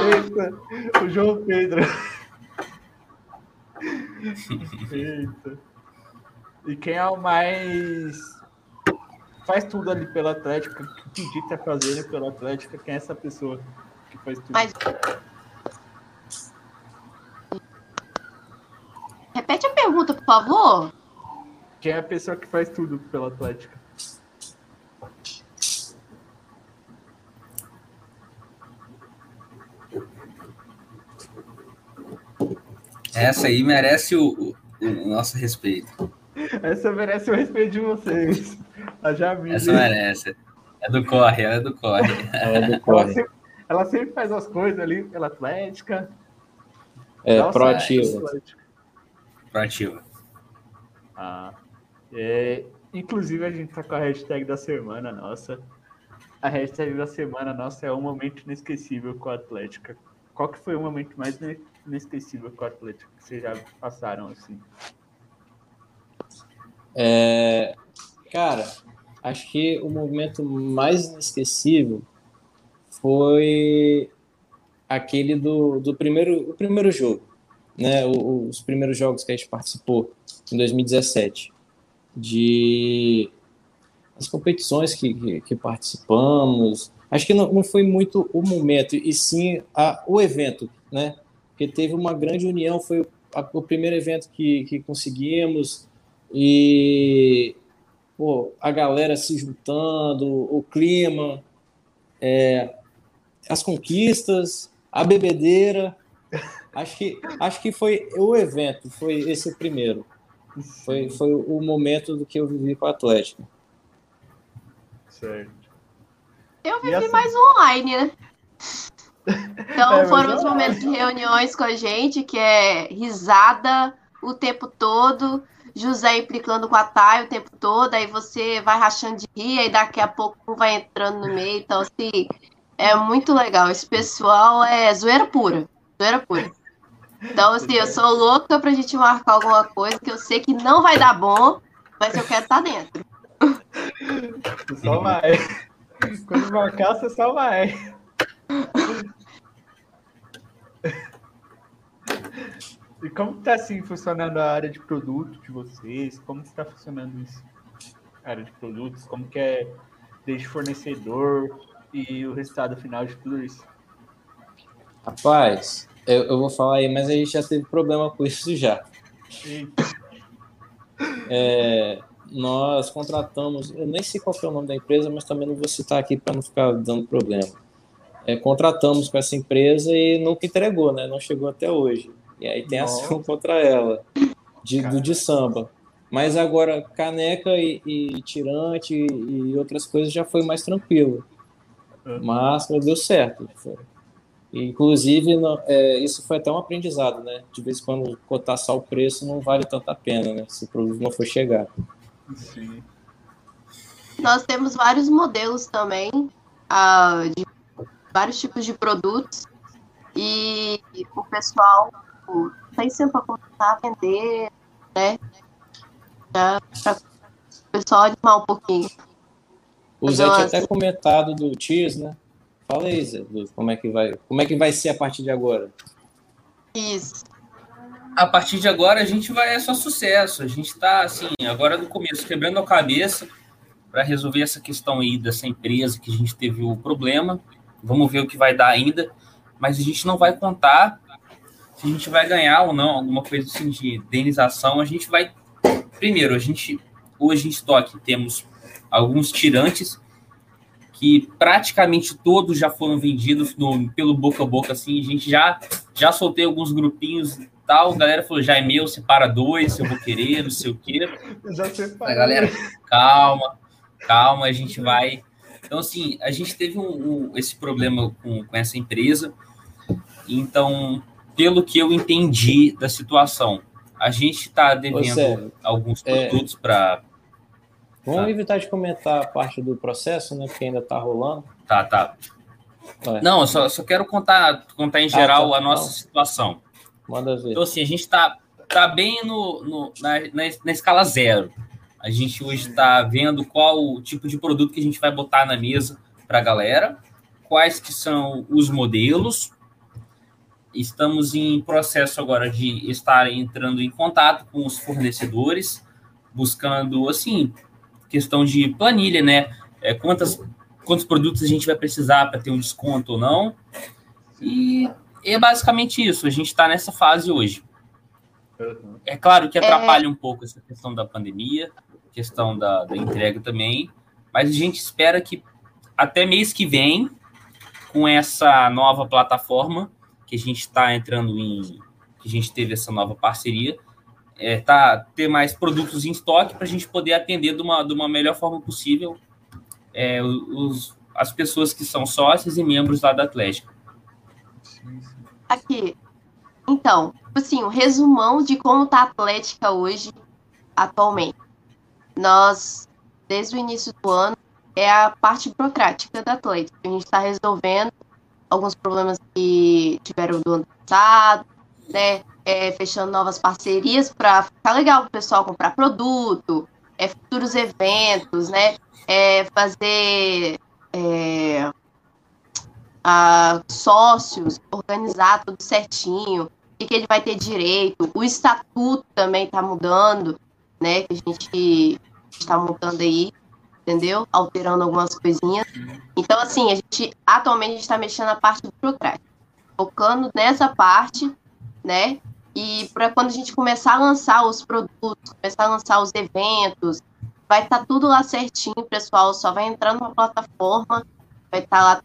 A: Eita, o João Pedro. Eita. E quem é o mais. Faz tudo ali pelo Atlético, que acredita fazendo pelo Atlético, quem é essa pessoa que faz tudo?
D: Mas- repete a pergunta, por favor.
A: Quem é a pessoa que faz tudo pelo Atlético?
C: Essa aí merece o, o- o nosso respeito.
A: Essa merece o respeito de vocês. A Jamile.
C: Essa merece. É do corre, ela é do corre.
B: Ela do
A: Ela
B: corre.
A: sempre, ela sempre faz as coisas ali pela Atlética.
B: É,
A: Nossa,
B: proativa.
A: Atlética.
C: Proativa.
A: Ah, é, inclusive a gente tá com a hashtag da semana nossa. A hashtag da semana nossa é um momento inesquecível com a Atlética. Qual que foi o momento mais inesquecível com a Atlética que vocês já passaram assim?
B: É, cara, acho que o momento mais inesquecível foi aquele do, do primeiro, o primeiro jogo, né? O- o- os primeiros jogos que a gente participou em 2017, de as competições que, que, que participamos. Acho que não, não foi muito o momento, e sim a, o evento, né? Porque teve uma grande união, foi a- o primeiro evento que, que conseguimos, e pô, a galera se juntando, o clima, é, as conquistas, a bebedeira. Acho que, acho que foi o evento, foi esse primeiro. Foi, foi o momento do que eu vivi com o Atlético.
A: Certo.
D: Eu vivi mais online, né? Então
A: É,
D: foram
A: é
D: os momentos de reuniões com a gente, que é risada o tempo todo, José implicando com a Thay o tempo todo, aí você vai rachando de rir, aí daqui a pouco um vai entrando no meio. Então, assim, é muito legal. Esse pessoal é zoeira pura. Zoeira pura. Então, assim, eu sou louca pra gente marcar alguma coisa que eu sei que não vai dar bom, mas eu quero estar tá dentro.
A: Só vai. Quando marcar, você só vai. E como está assim funcionando a área de produto de vocês? Como está funcionando isso? A área de produtos, como que é desde fornecedor e o resultado final de tudo isso?
B: Rapaz, eu, eu vou falar aí, mas a gente já teve problema com isso já. É, nós contratamos, eu nem sei qual é o nome da empresa, mas também não vou citar aqui para não ficar dando problema. É, contratamos com essa empresa e nunca entregou, né? Não chegou até hoje. E aí tem Nossa. ação contra ela, de, do de samba. Mas agora, caneca e, e tirante e outras coisas já foi mais tranquilo. Uhum. Máscara deu certo. Inclusive, não, é, isso foi até um aprendizado, né? De vez em quando cotar só o preço não vale tanta pena, né? Se o produto não for chegar. Sim.
D: Nós temos vários modelos também, uh, de vários tipos de produtos, e o pessoal tem sempre para começar a vender, né? Para o pessoal animar um pouquinho.
B: O Zé tinha até comentado do Tias, né? Fala aí, Zé, como é que vai, como é que vai ser a partir de agora?
D: Isso.
C: A partir de agora a gente vai é só sucesso. A gente está assim, agora no começo, quebrando a cabeça para resolver essa questão aí dessa empresa que a gente teve o problema. Vamos ver o que vai dar ainda, mas a gente não vai contar se a gente vai ganhar ou não alguma coisa assim de indenização. A gente vai primeiro, a gente hoje em estoque temos alguns tirantes que praticamente todos já foram vendidos no, pelo boca a boca, assim, a gente já, já soltei alguns grupinhos e tal, a galera falou, já é meu, separa dois, eu vou querer, não sei o quê. Já separei. A galera, calma, calma, a gente vai... Então, assim, a gente teve um, um, esse problema com, com essa empresa, então, pelo que eu entendi da situação, a gente está devendo alguns é, produtos é... para
B: Vamos tá. evitar de comentar a parte do processo, né? Porque ainda está rolando.
C: Tá, tá. É. Não, eu só, só quero contar, contar em geral ah, tá. a nossa Não. situação.
B: Manda ver.
C: Então, assim, a gente está tá bem no, no na, na, na, escala zero. A gente hoje está vendo qual o tipo de produto que a gente vai botar na mesa para a galera, quais que são os modelos. Estamos em processo agora de estar entrando em contato com os fornecedores, buscando, assim, questão de planilha, né? É, quantas, quantos produtos a gente vai precisar para ter um desconto ou não. E é basicamente isso. A gente está nessa fase hoje. É claro que atrapalha é... um pouco essa questão da pandemia, questão da, da entrega também, mas a gente espera que até mês que vem, com essa nova plataforma que a gente está entrando em, que a gente teve essa nova parceria, é, tá, ter mais produtos em estoque para a gente poder atender de uma, de uma melhor forma possível é, os, as pessoas que são sócios e membros lá da Atlética.
D: Aqui. Então, assim, um resumão de como está a Atlética hoje, atualmente. Nós, desde o início do ano, é a parte burocrática da Atlética. A gente está resolvendo alguns problemas que tiveram do ano passado, né? é, fechando novas parcerias para ficar legal o pessoal comprar produto, é, futuros eventos, né? É, fazer é, a, sócios, organizar tudo certinho, o que, ele vai ter direito. O estatuto também está mudando, né? Que a gente está montando aí, entendeu? Alterando algumas coisinhas. Então, assim, a gente atualmente está mexendo na parte do burocrático, focando nessa parte, né? E para quando a gente começar a lançar os produtos, começar a lançar os eventos, vai estar tá tudo lá certinho, pessoal. Só vai entrar numa plataforma, vai estar tá lá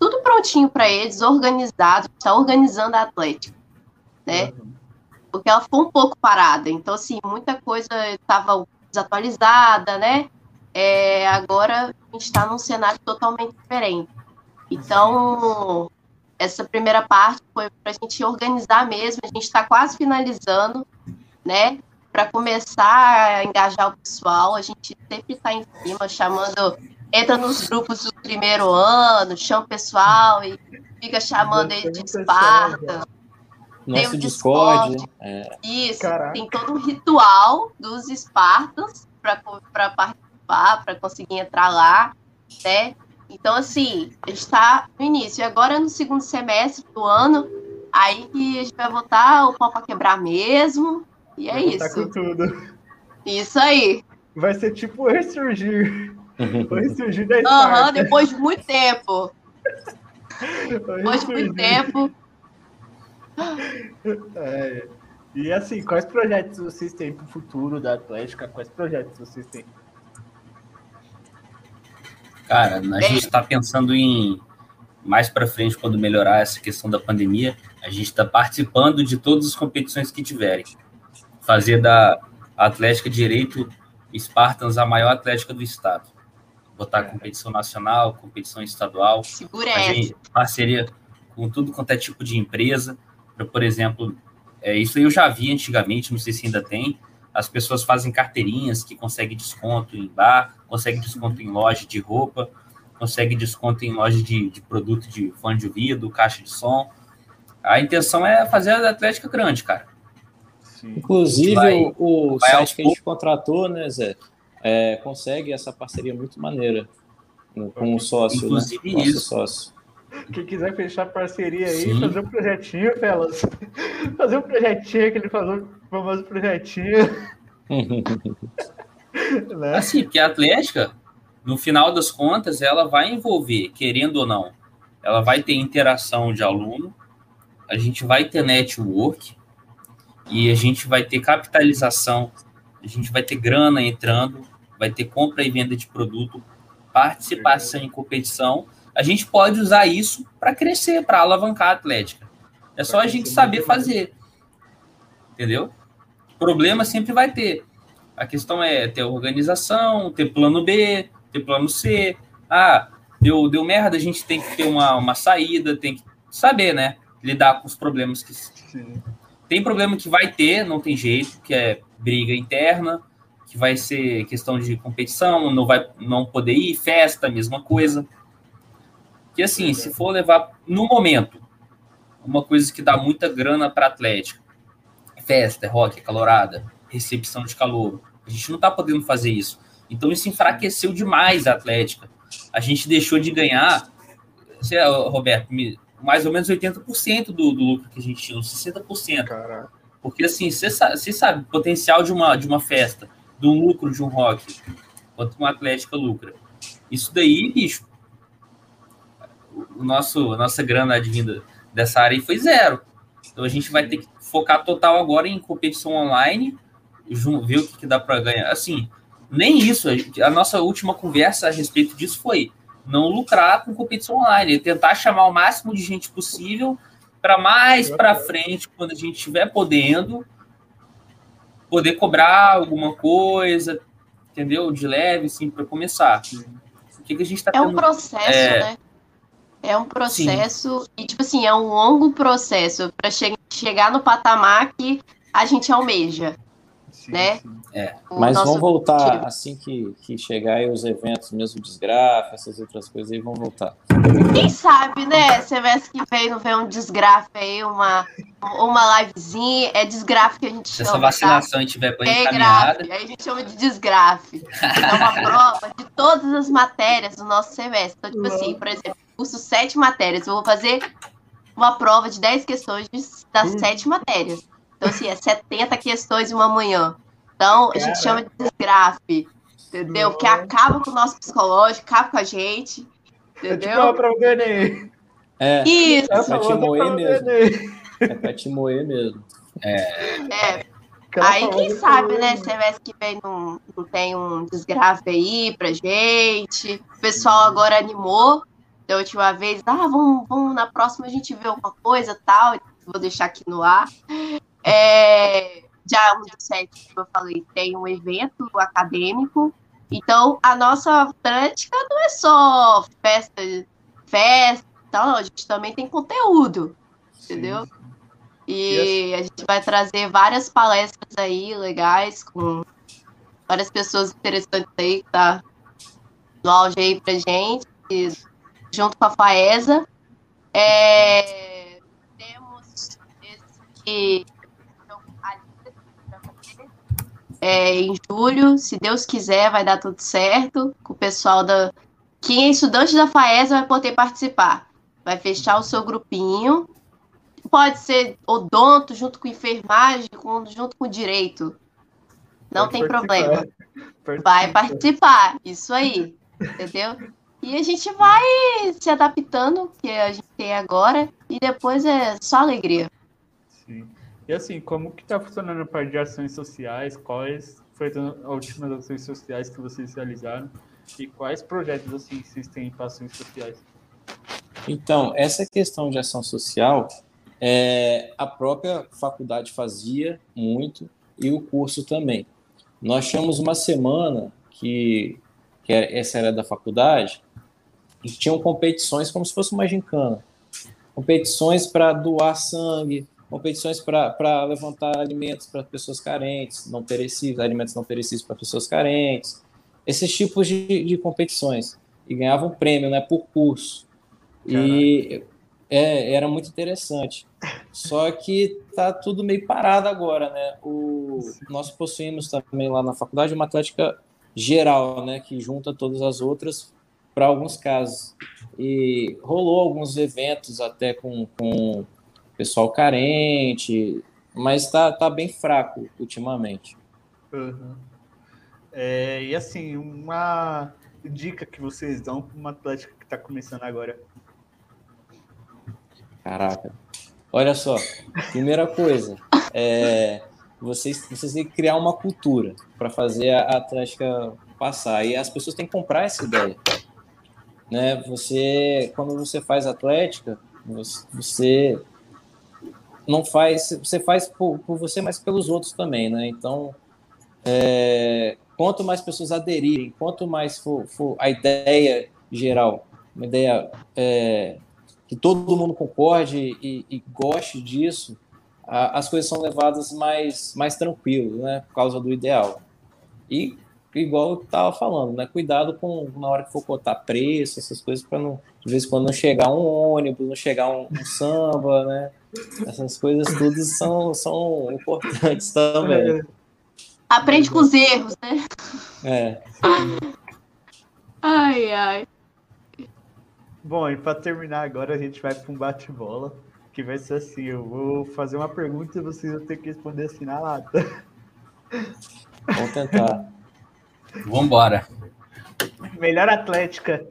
D: tudo prontinho para eles, organizado, está organizando a Atlética, né? Porque ela ficou um pouco parada. Então, assim, muita coisa estava desatualizada, né? É, agora a gente está num cenário totalmente diferente. Então, essa primeira parte foi para a gente organizar mesmo, a gente está quase finalizando, né? Para começar a engajar o pessoal, a gente sempre está em cima, chamando, entra nos grupos do primeiro ano, chama o pessoal e fica chamando ele de Esparta.
B: Nosso tem o Discord. Discord.
D: É. Isso, Caraca. tem todo um ritual dos Espartas para participar, para conseguir entrar lá, né? Então, assim, a gente está no início. E agora, no segundo semestre do ano, aí que a gente vai voltar o pau para quebrar mesmo. E é vai isso.
A: Com tudo.
D: Isso aí.
A: Vai ser tipo ressurgir. ressurgir da
D: Aham, uhum, depois de muito tempo. depois de muito tempo.
A: É. E assim, quais projetos vocês têm para o futuro da Atlética? Quais projetos vocês têm?
C: Cara, a gente está pensando em mais para frente, quando melhorar essa questão da pandemia, a gente está participando de todas as competições que tiverem. Fazer da Atlética Direito Spartans a maior atlética do estado. Botar competição nacional, competição estadual.
D: Segura
C: essa. Parceria com tudo quanto é tipo de empresa. Pra, por exemplo, é, isso eu já vi antigamente, não sei se ainda tem. As pessoas fazem carteirinhas que conseguem desconto em bar, conseguem desconto em loja de roupa, conseguem desconto em loja de, de produto de fone de ouvido, caixa de som. A intenção é fazer a Atlética grande, cara.
B: Sim. Inclusive, vai, o, o site que a gente contratou, né, Zé, é, consegue essa parceria muito maneira com o sócio, né? Inclusive
C: né? isso.
B: Sócio.
A: Quem quiser fechar parceria aí, Sim. fazer um projetinho, Felas. Fazer um projetinho, aquele famoso projetinho.
C: né? Assim, porque a Atlética, no final das contas, ela vai envolver, querendo ou não, ela vai ter interação de aluno, a gente vai ter network e a gente vai ter capitalização, a gente vai ter grana entrando, vai ter compra e venda de produto, participação em competição a gente pode usar isso para crescer, para alavancar a Atlética. É só a gente saber fazer. Entendeu? Problema sempre vai ter. A questão é ter organização, ter plano B, ter plano C. Ah, deu, deu merda, a gente tem que ter uma, uma saída, tem que saber, né? Lidar com os problemas que. Sim. Tem problema que vai ter, não tem jeito, que é briga interna, que vai ser questão de competição, não vai não poder ir, festa, mesma coisa. Que assim, se for levar no momento, uma coisa que dá muita grana para Atlético, festa, é rock, é calorada, recepção de calor. A gente não está podendo fazer isso. Então isso enfraqueceu demais a Atlética. A gente deixou de ganhar, sei lá, Roberto, mais ou menos 80% do, do lucro que a gente tinha, uns 60%. Caraca. Porque assim, você sabe, sabe o potencial de uma, de uma festa, do lucro de um rock, quanto uma Atlética lucra. Isso daí, bicho, o nosso, a nossa grana advinda dessa área foi zero. Então a gente vai ter que focar total agora em competição online, ver o que, que dá para ganhar. Assim, nem isso. A nossa última conversa a respeito disso foi não lucrar com competição online, tentar chamar o máximo de gente possível para mais para frente, quando a gente estiver podendo, poder cobrar alguma coisa, entendeu? De leve, assim, para começar. O que, que a gente está
D: É um processo, é, né? É um processo, Sim. e tipo assim, é um longo processo para che chegar no patamar que a gente almeja. Sim, né? Sim.
B: É. Mas vão voltar assim que, que chegar aí os eventos mesmo desgrafa, essas outras coisas aí vão voltar.
D: Quem sabe, né? Semestre que vem não vem um desgrafe aí, uma, uma livezinha. É desgrafe que a gente
C: Se
D: chama.
C: Se essa vacinação tá? tiver bem é encaminhada.
D: Aí a gente chama de desgrafe. É uma prova de todas as matérias do nosso semestre. Então, tipo assim, por exemplo, curso sete matérias. Eu vou fazer uma prova de 10 questões das hum. sete matérias. Então, assim, é 70 questões em uma manhã. Então, a gente chama de desgrafe, entendeu? Que acaba com o nosso psicológico, acaba com a gente, entendeu? É tipo
A: pra.
B: É,
D: Isso.
B: é pra te moer mesmo. É pra te moer mesmo.
D: É. é. Aí, quem sabe, né, semestre que vem não, não tem um desgrafe aí pra gente. O pessoal agora animou da última vez. Ah, vamos, vamos na próxima a gente vê alguma coisa tal. Vou deixar aqui no ar. É, dia 1 de 7, como eu falei, tem um evento acadêmico. Então, a nossa prática não é só festa, festa, não, a gente também tem conteúdo, Sim. entendeu? E a gente vai trazer várias palestras aí legais com várias pessoas interessantes aí que tá no auge aí pra gente, junto com a FAESA. É, temos esse é, em julho, se Deus quiser, vai dar tudo certo. Com o pessoal da. Quem é estudante da FAESA vai poder participar. Vai fechar o seu grupinho. Pode ser odonto junto com enfermagem, junto com direito. Não Pode tem problema. Vai participar, isso aí. Entendeu? E a gente vai se adaptando, que a gente tem agora, e depois é só alegria.
A: E assim, como que está funcionando a parte de ações sociais? Quais foram as últimas ações sociais que vocês realizaram? E quais projetos assim vocês têm para ações sociais?
B: Então, essa questão de ação social, é, a própria faculdade fazia muito e o curso também. Nós tínhamos uma semana que, que essa era da faculdade, e tinham competições como se fosse uma gincana. Competições para doar sangue, competições para levantar alimentos para pessoas carentes, não perecíveis, alimentos não perecíveis para pessoas carentes, esses tipos de, de competições. E ganhavam prêmio né, por curso. E é, era muito interessante. Só que tá tudo meio parado agora, né? O, nós possuímos também lá na faculdade uma atlética geral, né? Que junta todas as outras para alguns casos. E rolou alguns eventos até com, com pessoal carente, mas está tá bem fraco ultimamente.
A: Uhum. É, e assim, uma dica que vocês dão para uma atlética que está começando agora?
B: Caraca. Olha só, primeira coisa, é, vocês, vocês têm que criar uma cultura para fazer a Atlética passar. E as pessoas têm que comprar essa ideia né? Você, quando você faz atlética, você não faz, você faz por, por você, mas pelos outros também, né? Então, é, quanto mais pessoas aderirem, quanto mais for, for a ideia geral, uma ideia é, que todo mundo concorde e, e goste disso, a, as coisas são levadas mais, mais tranquilo, né? Por causa do ideal. E igual eu estava falando, né? Cuidado com na hora que for cotar preço, essas coisas, para não, de vez em quando não chegar um ônibus, não chegar um, um samba, né? Essas coisas tudo são, são importantes também.
D: Aprende com os erros, né?
B: É.
D: Ai, ai.
A: Bom, e para terminar agora, a gente vai para um bate-bola, que vai ser assim: eu vou fazer uma pergunta e vocês vão ter que responder assim na lata.
B: Vamos tentar.
C: Vambora.
A: Melhor Atlética.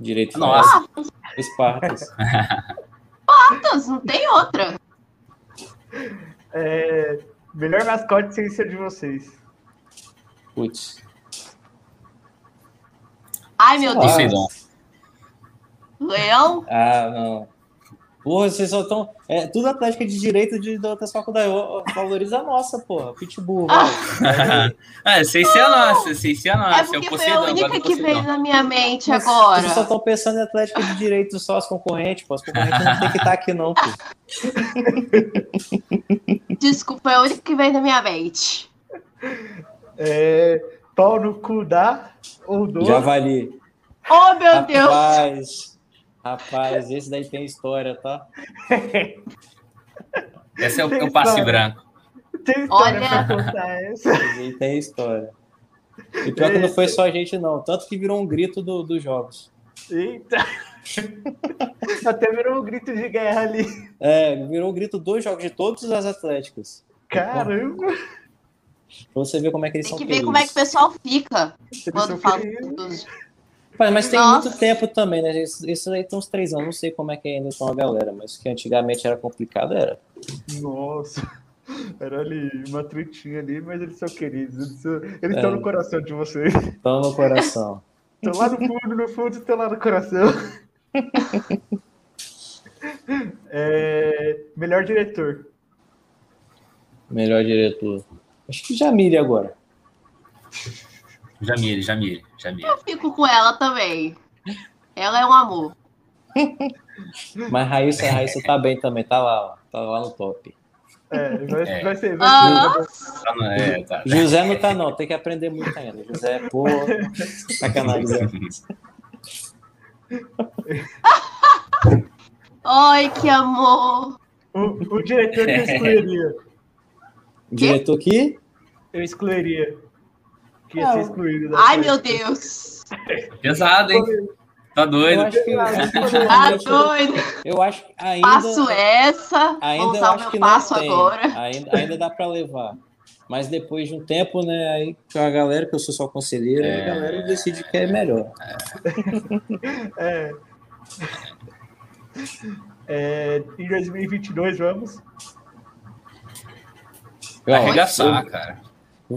B: Direito
C: Nossa.
B: Espartas.
D: Espartas, não tem outra.
A: É, melhor mascote sem ser de vocês.
B: Putz.
D: Ai, meu Deus.
B: Leão? Ah, não. Porra, vocês só estão. É, tudo Atlética de direito de, de outras faculdades. Valoriza a nossa, porra. Pitbull,
C: ah, sem ser a nossa, sem ser a nossa.
D: É porque foi a única que veio na minha mente Mas, agora.
B: Vocês só estão pensando em Atlética de direito só as concorrentes, pô. As concorrentes não tem que estar aqui, não, pô.
D: Desculpa, é a única que veio na minha mente.
A: É, pau no cu da ou do.
B: Javali.
D: Oh, meu Rapaz.
B: Deus! Rapaz, esse daí tem história, tá?
C: Esse é o, é o passe branco.
A: Tem história Olha. pra contar essa.
B: Esse tem história. E pior que não foi só a gente, não. Tanto que virou um grito do, dos jogos.
A: Eita! Até virou um grito de guerra ali.
B: É, virou um grito dos jogos de todas as atléticas.
A: Caramba!
B: Pra você ver como é que eles
D: tem
B: são
D: que ver como é que o pessoal fica eles quando fala dos,
B: mas tem Nossa. muito tempo também, né? Isso, isso aí tem uns três anos, não sei como é que ainda estão a galera, mas que antigamente era complicado, era.
A: Nossa, era ali, uma tretinha ali, mas eles são queridos, eles estão é. no coração de vocês.
B: Estão no coração.
A: Estão lá no fundo, no fundo, estão lá no coração. é, melhor diretor.
B: Melhor diretor. Acho que Jamile agora.
C: Jamile, Jamile, Jamile.
D: Eu fico com ela também. Ela é um amor.
B: Mas Raíssa, Raíssa tá bem também, tá lá, tá lá no top.
A: É, vai, é. vai ser. Vai ah. ser.
B: É, tá. José não tá, não, tem que aprender muito ainda. José, pô, sacanagem.
D: Oi, que amor.
A: O, o diretor que eu excluiria.
B: O diretor que?
A: Eu excluiria. Que ia ser excluído. da
D: Ai, meu Deus.
C: Pesado, hein? Tá
B: Eu
C: doido?
B: acho que,
D: Tá doido.
B: eu acho que ainda,
D: Passo essa. Vou
B: ainda eu
D: usar o
B: acho
D: meu passo agora.
B: Ainda, ainda dá para levar. Mas depois de um tempo, né, aí com a galera, que eu sou só conselheiro, aí a galera decide que é melhor.
A: É. É, em 2022, vamos.
B: Eu-
C: Arregaçar, cara.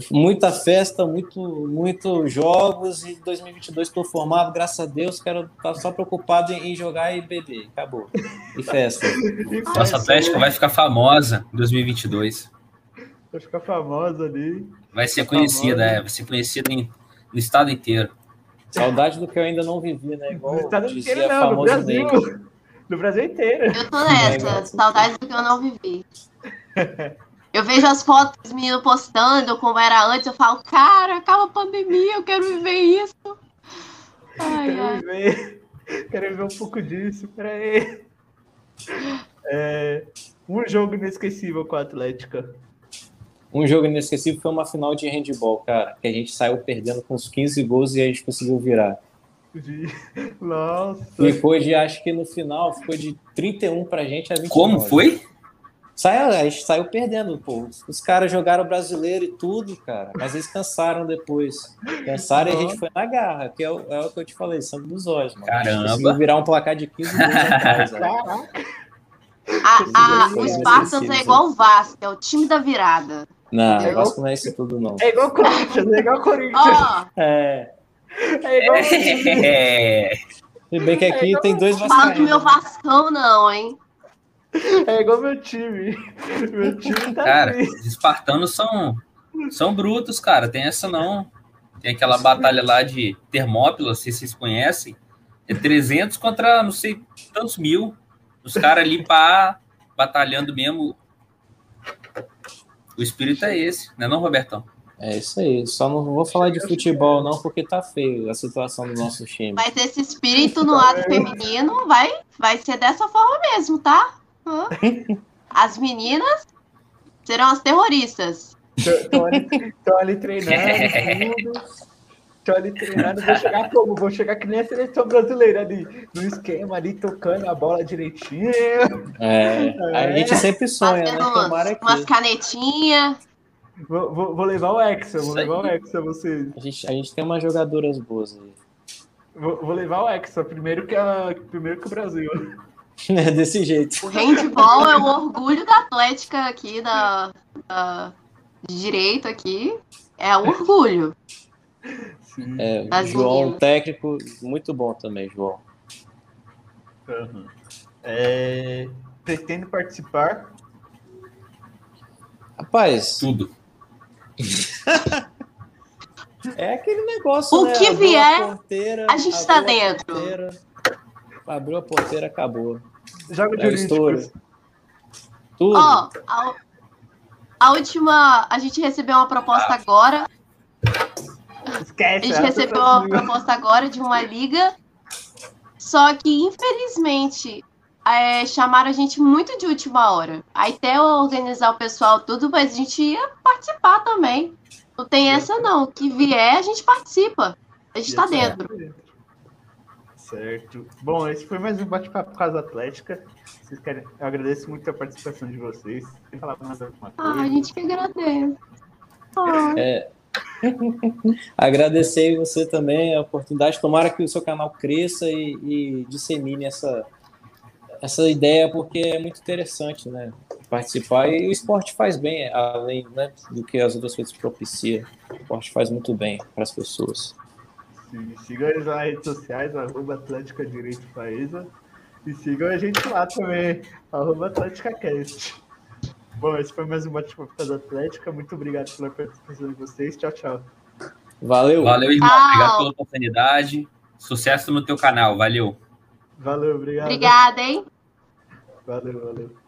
B: Muita festa, muito, muito jogos e 2022 estou formado, graças a Deus, quero estar só preocupado em, em jogar e beber, acabou. E festa.
C: Nossa Atlética vai ficar famosa em 2022.
A: Vai ficar famosa ali.
C: Vai ser conhecida, é, vai ser conhecida em- no estado inteiro.
B: Saudade do que eu ainda não vivi, né? Igual
A: No estado
B: dizia
A: inteiro, não, no Brasil. No Brasil inteiro.
D: Eu tô nessa. Saudades do que eu não vivi. Eu vejo as fotos dos meninos postando como era antes, eu falo, cara, acaba a pandemia, eu quero viver isso. Ai,
A: Quero
D: ai.
A: viver. Quero viver um pouco disso. Peraí. É, um jogo inesquecível com a Atlética.
B: Um jogo inesquecível foi uma final de handball, cara, que a gente saiu perdendo com uns 15 gols e a gente conseguiu virar.
A: Nossa.
B: Ficou de, acho que no final, ficou de 31 pra gente a 29.
C: Como foi?
B: Saiu, a gente saiu perdendo, pô. Os caras jogaram brasileiro e tudo, cara. Mas eles cansaram depois. Cansaram e a gente foi na garra, que é o, é o que eu te falei, sangue dos olhos, mano.
C: Caramba.
B: Virar um placar de 15 gols atrás, né?
D: A, a,
B: Foi
D: o Spartans
B: inesquecível.
D: é igual o Vasco, é o time da virada.
B: Não,
A: É
B: o Vasco não é isso tudo, não.
A: É igual o Corinthians, é igual o Corinthians.
D: Ó,
B: É.
A: É igual o Corinthians.
C: É,
B: Se bem que aqui tem dois
D: fala do meu
B: vascaínos.
D: Vascão, não, hein?
A: É igual meu time. Meu time tá
C: cara,
A: assim.
C: os espartanos são, são brutos, cara. Tem essa não. Tem aquela batalha lá de Termópila, se vocês conhecem. É 300 contra não sei tantos mil. Os caras ali pá, batalhando mesmo. O espírito é esse, não é não, Robertão?
B: É isso aí. Só não vou falar de futebol, não, porque tá feio a situação do nosso time.
D: Mas esse espírito no lado feminino vai, vai ser dessa forma mesmo, tá? Hã? As meninas serão as terroristas.
A: Estão ali, ali treinando, tudo. Estão ali treinando. Vou chegar como? Vou chegar que nem a seleção brasileira ali. No esquema ali, tocando a bola direitinho.
B: É, a gente sempre sonha, né?
D: Fazendo
B: Tomara
D: umas, umas canetinhas.
A: Vou, vou, vou levar o Hexa, vou levar o. Hexa, vocês.
B: A gente, a gente tem umas jogadoras boas aí.
A: Vou, vou levar o Hexa, primeiro que, a, primeiro que o Brasil.
B: É desse jeito.
D: O handball é o orgulho da Atlética aqui, da, da- de direito aqui. É o orgulho.
B: É, João,
D: meninas.
B: técnico, muito bom também, João.
A: Aham. É, pretendo participar.
B: Rapaz,
C: Tudo.
B: é aquele negócio.
D: O
B: né?
D: que
B: Abriu
D: vier,
B: porteira,
D: a gente tá
B: a
D: dentro.
B: porteira, abriu a porteira, acabou.
A: Jogo de
B: É a história.
A: Olímpicos.
B: Tudo.
D: Ó, a, a última. A gente recebeu uma proposta agora. A
A: Esquece.
D: gente
A: essa
D: recebeu
A: tá
D: uma proposta agora de uma liga. Só que, infelizmente, é, chamaram a gente muito de última hora. Aí até eu organizar o pessoal tudo, mas a gente ia participar também. Não tem essa, não. O que vier, a gente participa. A gente tá dentro.
A: Certo. Bom, esse foi mais um bate-papo Casa Atlética. Vocês querem... Eu agradeço muito a participação de vocês. Quer falar mais alguma coisa?
D: Ah, a gente que agradece. Ah,
B: Agradecer você também a oportunidade. Tomara que o seu canal cresça e, e dissemine essa, essa ideia, porque é muito interessante, né? Participar. E o esporte faz bem, além né, do que as outras coisas propicia. O esporte faz muito bem para as pessoas.
A: Sim, sigam eles nas redes sociais, arroba Atlética Direito Faísa. E sigam a gente lá também, arroba AtléticaCast. Bom, esse foi mais um bate-papo Casa Atlética. Muito obrigado pela participação de vocês. Tchau, tchau.
B: Valeu!
C: Valeu, irmão.
D: Tchau.
C: Obrigado pela oportunidade. Sucesso no teu canal. Valeu.
A: Valeu, obrigado.
D: Obrigada, hein?
A: Valeu, valeu.